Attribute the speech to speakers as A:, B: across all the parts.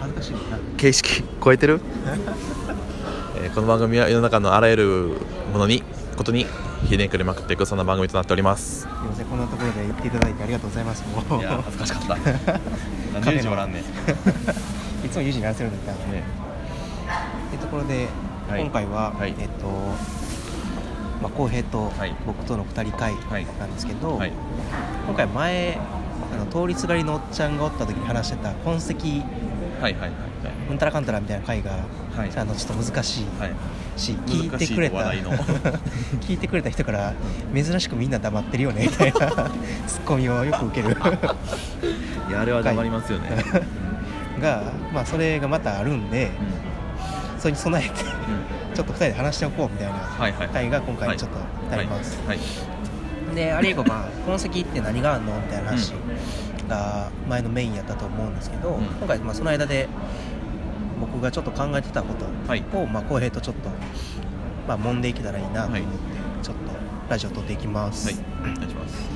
A: 恥ずかしいな
B: 形式超えてる、えーこの番組は世の中のあらゆるものにことにひねくれまくっていくそんな番組となっております。
A: すいませんこんなところで言っていただいてありがとうございます。もう。
B: いや恥ずかしかった。何十時もおらんね
A: いつも友人にやらせるんだったらってところで、
B: はい。
A: 今回は、
B: はい。
A: えっとまあ浩平と
B: はい。
A: 僕との2人会
B: はい。
A: なんですけど、
B: はい。
A: 今回前あの通りすがりのおっちゃんがおった時に話してた痕跡
B: はいはいはい
A: うんたらかんたらみたいな回が、
B: はい。
A: あのちょっと難しい
B: はい。
A: し、聞いてくれた。聞いてくれた人から珍しくみんな黙ってるよねみたいな ツッコミをよく受ける。
B: いやあれは黙りますよね、
A: が、まあ、それがまたあるんでそれに備えて
B: うん。うん
A: ちょっと2人で話しておこうみたいな
B: はいはい
A: 回が今回ちょっとあります、
B: はい。
A: であれ以降まあ痕跡って何があんの？みたいな話が前のメインやったと思うんですけど、
B: うん。
A: 今回まあその間で僕がちょっと考えてたこと
B: はい。
A: をまあ浩平とちょっとまあ揉んでいけたらいいなと思って
B: はい。
A: ちょっとラジオ撮っていきます、
B: はい。お願いします。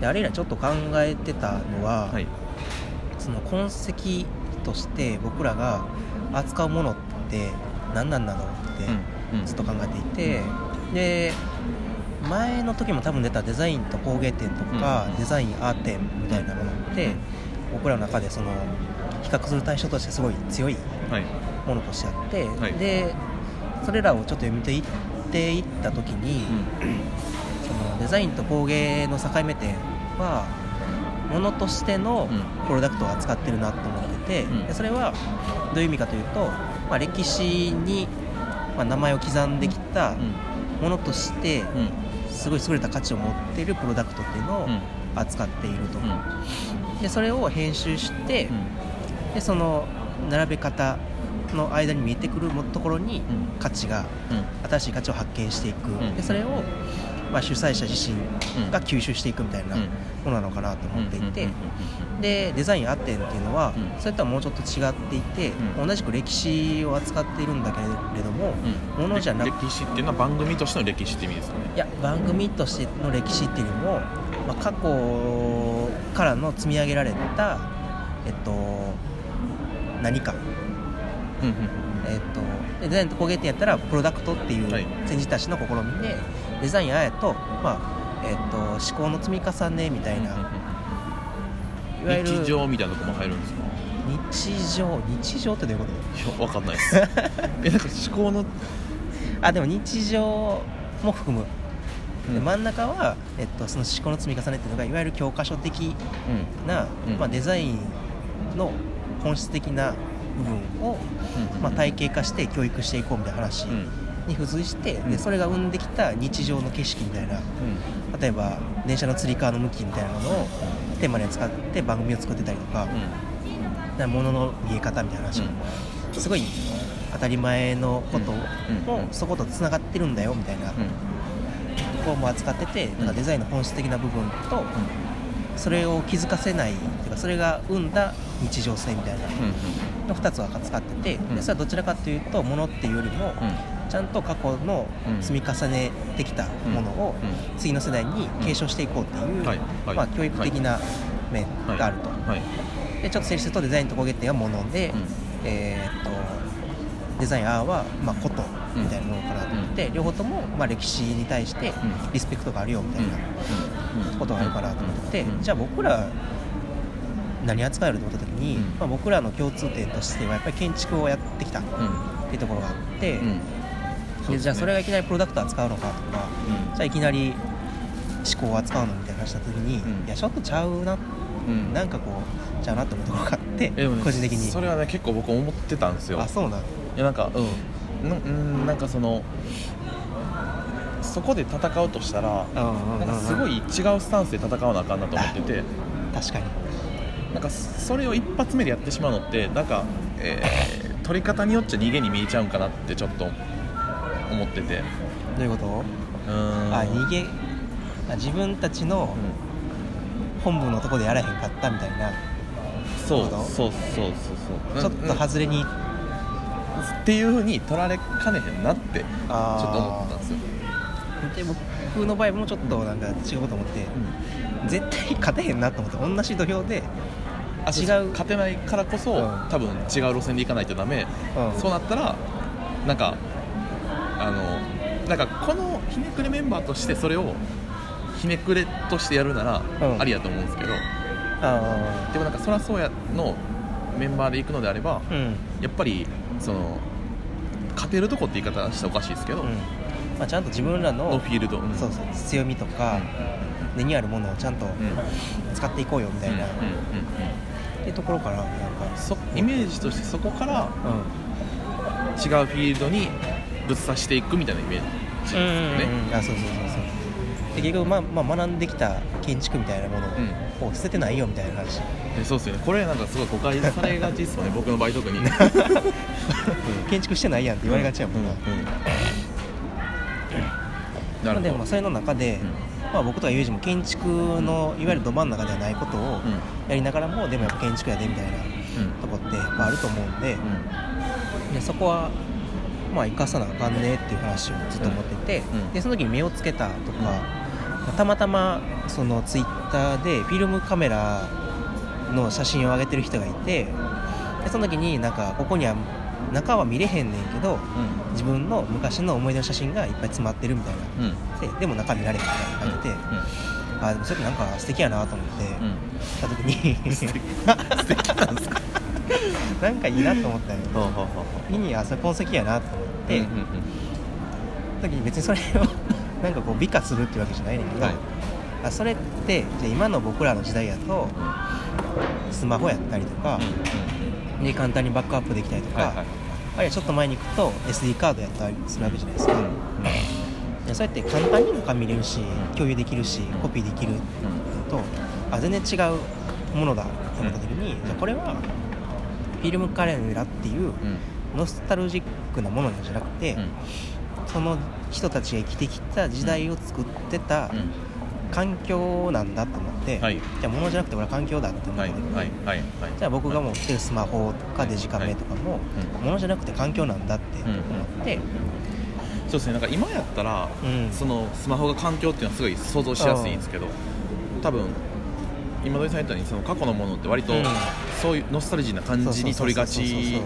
A: であれ以来ちょっと考えてたのは、
B: はい。
A: その痕跡として僕らが扱うものって何なんだろうって
B: うん。うん。
A: ずっと考えていて、で前の時も多分出たデザインと工芸展とか、
B: うん
A: デザインアート展みたいなものって僕らの中でその比較する対象としてすごい強い
B: はい。
A: ものとしてあって、
B: はい。
A: でそれらをちょっと読みていっていった時に、そのデザインと工芸の境目点はものとしての
B: うん。
A: プロダクトを扱ってるなと思ってて、
B: うん。
A: でそれはどういう意味かというと、まあ、歴史に、まあ、名前を刻んできた
B: うん
A: ものとしてすごい優れた価値を持っているプロダクトっていうのを
B: うん。
A: 扱っていると、
B: うん。
A: でそれを編集して、でその並べ方の間に見えてくるところに
B: うん。
A: 価値が
B: うん。
A: 新しい価値を発見していく、
B: ん。
A: でそれを、まあ、主催者自身が吸収していくみたいな
B: うん。
A: ものなのかなと思っていて、
B: うん
A: でデザインアテンっていうのは、
B: うん。
A: それとはもうちょっと違っていて、
B: うん。
A: 同じく歴史を扱っているんだけれども、
B: うん。
A: ものじゃなく
B: 歴史っていうのは番組としての歴史って意味ですよね。
A: いや番組としての歴史っていうよりも、まあ、過去からの積み上げられた、えっと、何か、えっと、でデザインと工芸店やったらプロダクトっていう
B: はい。
A: 先人たちの試みでデザインあやと,、まあえっと思考の積み重ねみたいな、いわゆる
B: 日常みたいなとこも入るんですか？
A: 日常日常ってどういうこと？
B: いやわかんないです。えなんか思考の、
A: あでも日常も含む、で
B: うん。
A: 真ん中は、えっと、その思考の積み重ねっていうのがいわゆる教科書的な、
B: うん。
A: まあ、デザインの本質的な部分を、
B: うん。
A: まあ、体系化して教育していこうみたいな話
B: うん
A: に付随して、
B: うん。
A: でそれが生んできた日常の景色みたいな例えば電車のつり革の向きみたいなのをテーマに使って番組を作ってたりとか、
B: う
A: 物の見え方みたいな話、すごい当たり前のこと
B: うん。
A: もそことつながってるんだよみたいなと
B: ん。うん
A: ころも扱っててなんかデザインの本質的な部分とそれを気づかせないっていうかそれが生んだ日常性みたいなの2つは扱ってて
B: うん。
A: でそれはどちらかというとものっていうよりもちゃん。と過去の
B: うん
A: 積み重ねてきたものを次の世代に継承していこうっていう、まあ、教育的な面があると、
B: はい。
A: でちょっと整理するとデザインと工芸っていうのはもので、
B: うん。
A: えーっとデザインアーは、まあ、ことみたいなものかなと思って、両方とも、まあ、歴史に対してリスペクトがあるよみたいなことがあるかなと思ってて、じゃあ僕ら何扱えると思った時に、
B: うん。
A: まあ、僕らの共通点としてはやっぱり建築をやってきたっ
B: うん
A: ていうところがあって、
B: うん。
A: でじゃあそれがいきなりプロダクト扱うのかとか、
B: うん。
A: じゃあいきなり思考を扱うのみたいな話した時に、
B: うん。
A: いやちょっとちゃうな、
B: うん。
A: なんかこうちゃうなって思うところがあって、個人的に。
B: それはね結構僕思ってたんですよ。
A: あそうなん
B: いやなんかうん。なうんなんかそのそこで戦うとしたら
A: うんうんうんうん。
B: なんかすごい違うスタンスで戦わなあかんなと思ってて。
A: 確かに。
B: なんかそれを一発目でやってしまうのってなんか、えー取り方によっちゃ逃げに見えちゃうんかなってちょっと思ってて。
A: どういうこと、
B: う
A: あ逃げあ自分たちの本部のとこでやらへんかったみたいな、
B: そう
A: なるほど
B: そうそうそうそう。
A: ちょっと外れに、
B: っていうふうに取られかねへんなってちょっと思ったんですよ、
A: で僕の場合もちょっとなんか違うこと思って、絶対勝てへんなと思って同じ土俵で違う。
B: 勝てないからこそ、
A: うん。
B: 多分違う路線で行かないとダメ、
A: うん。
B: そうなったらなんかあのなんかこのひねくれメンバーとしてそれをひねくれとしてやるなら、
A: うん。
B: ありやと思うんですけど。
A: あ
B: でもなんかそらそうやのメンバーで行くのであれば、
A: あうん。
B: やっぱりその勝てるとこって言い方したらおかしいですけど、
A: うん。まあ、ちゃんと自分らの
B: のフィールド、うん。
A: そうそう強みとか、根にあるものをちゃんと使っていこうよみたいな、
B: うんうん
A: っていうところからなんか
B: そイメージとしてそこから
A: うん
B: 違うフィールドにぶっ刺していくみたいなイメージですよね、
A: そうそうそうそう。で結局、まあまあ、学んできた建築みたいなものを捨ててないよみたいな話、
B: でそうですよね。これなんかすごい誤解されがちですよね。僕の場合特に、うん。
A: 建築してないやんって言われがちやもんな、
B: なるほど。
A: まあでもまあそれの中で、まあ、僕とかユージも建築のいわゆるど真ん中ではないことを
B: うん。
A: やりながらもでもやっぱ建築やでみたいなとこって、まあ、あると思うんで,、でそこはまあ生かさなあかんねっていう話をずっと思ってて、
B: うん。
A: でその時に目をつけたとか、たまたまそのツイッターでフィルムカメラの写真を上げてる人がいてでその時になんかここには中は見れへんねんけど自分の昔の思い出の写真がいっぱい詰まってるみたいな。
B: うん。うん
A: ででも中見られへんみたいなのが書いてて、あでもそれなんか素敵やなと思って、
B: うん。うん
A: た時に。
B: なんですか？
A: なんかいいなと思ったよ
B: ほうほうほうほ
A: 次にあそれ痕跡やなと思って、
B: うんうんうん。
A: 時に別にそれをなんかこう美化するっていうわけじゃないねんけど、
B: はい。
A: あそれってじゃあ今の僕らの時代やとスマホやったりとか、で簡単にバックアップできたりとか、
B: はいはい。
A: あるいはちょっと前に行くと SD カードやったりするわけじゃないですか、でそうやって簡単に中見れるし共有できるしコピーできるとあ全然違うものだと思った時に、じゃあこれはフィルムカレンダっていう
B: うん。
A: ノスタルジックなものじゃなくて、
B: うん
A: その人たちが生きてきた時代を作ってた
B: うん。
A: 環境なんだと思って、
B: はい。
A: じゃあ物じゃなくてこれは環境だって思った
B: はい。
A: 時に、
B: はい。はい。はい。
A: じゃあ僕が持ってるスマホとかデジカメとかも、
B: うん。
A: 物じゃなくて環境なんだって思って、
B: そうですね。なんか今やったら、
A: うん。
B: そのスマホが環境っていうのはすごい想像しやすいんですけど多分今土井さん言ったようにその過去のものって割と
A: うん。
B: そういうノスタルジーな感じに取りがちっ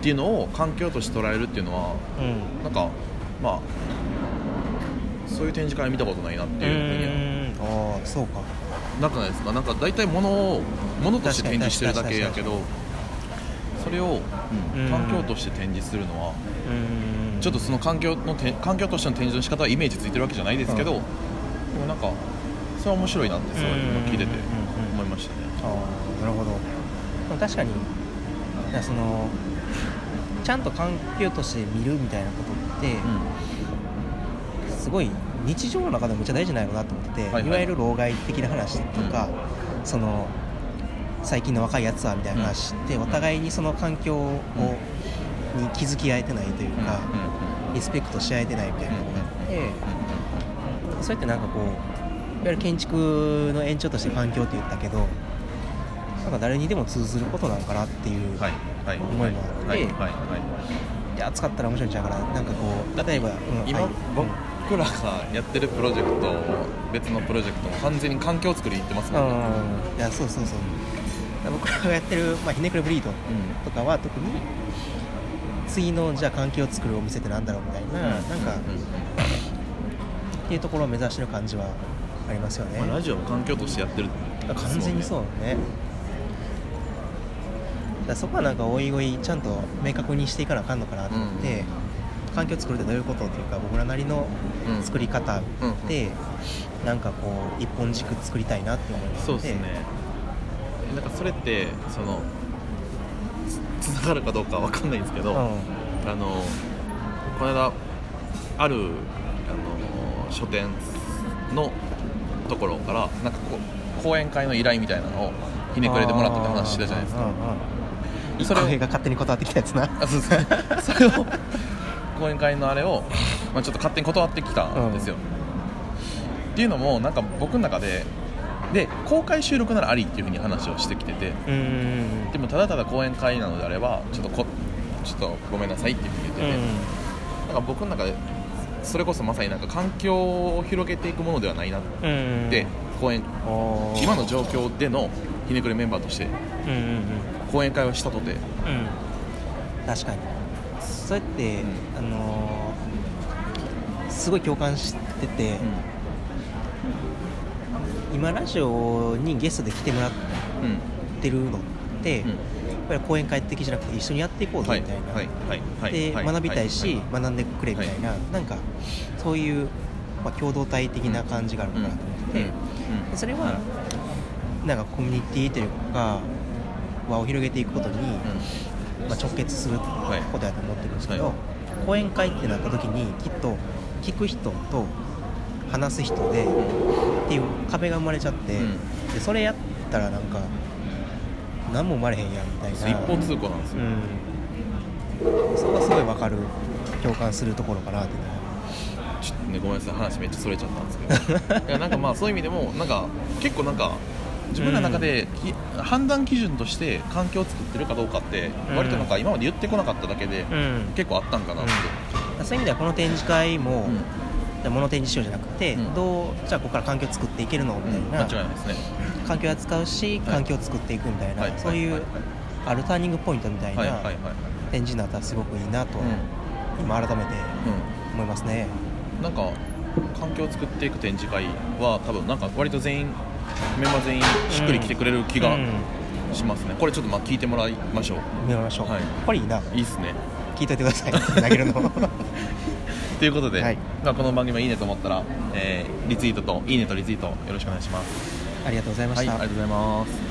B: ていうのを環境として捉えるっていうのは
A: うん。
B: なんかまあそういう展示会見たことないなっていうふうには。
A: うん。ああそうか。
B: なくないですか？なんか大体物を物として展示してるだけやけどそれを、環境として展示するのは
A: うん。
B: ちょっとその環境のて環境としての展示の仕方はイメージついてるわけじゃないですけど、
A: うん。
B: でもなんかそれは面白いなってすごい今聞いてて
A: うん。
B: 思いましたね。
A: ああなるほど。確かにそのちゃんと環境として見るみたいなことって、すごい日常の中でもめっちゃ大事なのなと思ってて、い
B: はいはい。
A: わゆる老害的な話とか、その最近の若いやつはみたいな話って、お互いにその環境を、に気づき合えてないというか、リスペクトし合えてないみたいなところがあって、そうやってなんかこういわゆる建築の延長として環境って言ったけどなんか誰にでも通ずることなんかなっていう、思いもあって
B: はいはいはい。
A: いや使ったら面白いんちゃうかななんかこう例えば、うん
B: 今、
A: はい。
B: 僕らがやってるプロジェクト別のプロジェクトも完全に環境作りに行ってますもんね、
A: うんいやそうそうそう僕らがやってる、まあ、ひねくれブリードとかは特に次のじゃあ環境を作るお店ってなんだろうみたいな、なんか、っていうところを目指してる感じはありますよね、
B: まあラジオも環境としてやってる
A: 完全にそうねだそこはなんかおいおいちゃんと明確にしていかなあかんのかなと思って、環境を作るってどういうことっていうか僕らなりの
B: うん
A: 作り方
B: うん
A: で、なんかこう一本軸作りたいなって思います
B: そうですね。なんかそれってそのつつながるかどうかわかんないんですけど、
A: うん。
B: あのこの間あるあの書店のところからなんかこう講演会の依頼みたいなのをひねくれてもらったって話してたじゃないですか。
A: うんうん
B: それ
A: が勝手に断ってきたやつな。
B: あそうです それを講演会のあれを、まあ、ちょっと勝手に断ってきたんですよ、っていうのもなんか僕の中でで公開収録ならありっていうふうに話をしてきてて。
A: うん。うん
B: でもただただ講演会なのであればちょっとこちょっとごめんなさいっていうふうに言ってて、なんか僕の中でそれこそまさになんか環境を広げていくものではないなっ
A: うんうん。
B: て、講演今の状況でのひねくれメンバーとして。
A: うんうんうん
B: 講演会をしたとて。
A: うん。確かに。そうやって、
B: うん。
A: あのーすごい共感してて、今ラジオにゲストで来てもらっ
B: うん
A: てるのって、
B: うん。
A: やっぱり講演会的じゃなくて一緒にやっていこう
B: はい。
A: ぜみたいな、
B: はい。はい。はい。
A: で、
B: はい。
A: 学びたいし、
B: は
A: 学んでくれみたいな、なんかそういう、まあ、共同体的な感じがあるのかなと思ってそれはなんかコミュニティというか輪を広げていくことに、まあ、直結することやと思ってるんですけど、
B: はい。
A: 講演会ってなった時にきっと聞く人と話す人でっていう壁が生まれちゃって、
B: うん。
A: でそれやったらなんか何も生まれへんやんみたいな。
B: 一方通行なんですよ、
A: うん、そこがすごい分かる共感するところかなって
B: ちょっとねごめんなさい。話めっちゃそれちゃったんですけど。いやなんかまあそういう意味でもなんか結構なんか自分らの中で、き判断基準として環境を作ってるかどうかって
A: うん。
B: 割となんか今まで言ってこなかっただけで、
A: うん。
B: 結構あったんかなって、
A: そういう意味ではこの展示会も、
B: うん。
A: 物展示しようじゃなくて、
B: うん。
A: どうじゃあここから環境作っていけるのみたいな、
B: 間違いないですね。
A: 環境を扱うし
B: はい。
A: 環境を作っていくみたいな、
B: はい。
A: そういう、
B: はい。
A: あるターニングポイントみたいな展示になったらすごくいいなと、
B: う
A: 今改めて
B: ん、
A: 思いますね。
B: うん、なんか環境を作っていく展示会は多分なんか割と全員メンバー全員しっくりきてくれる気が
A: うん。
B: しますね、これちょっとまあ聞いてもらいましょう。
A: 見ましょう、
B: はい。
A: これいいな、
B: いいっすね。
A: 聞いといてください、投げるの。
B: ということで、
A: はい。
B: まあ、この番組がいいねと思ったら、えーリツイートといいねとリツイートよろしくお願いします。
A: ありがとうございま
B: はい
A: した。
B: ありがとうございます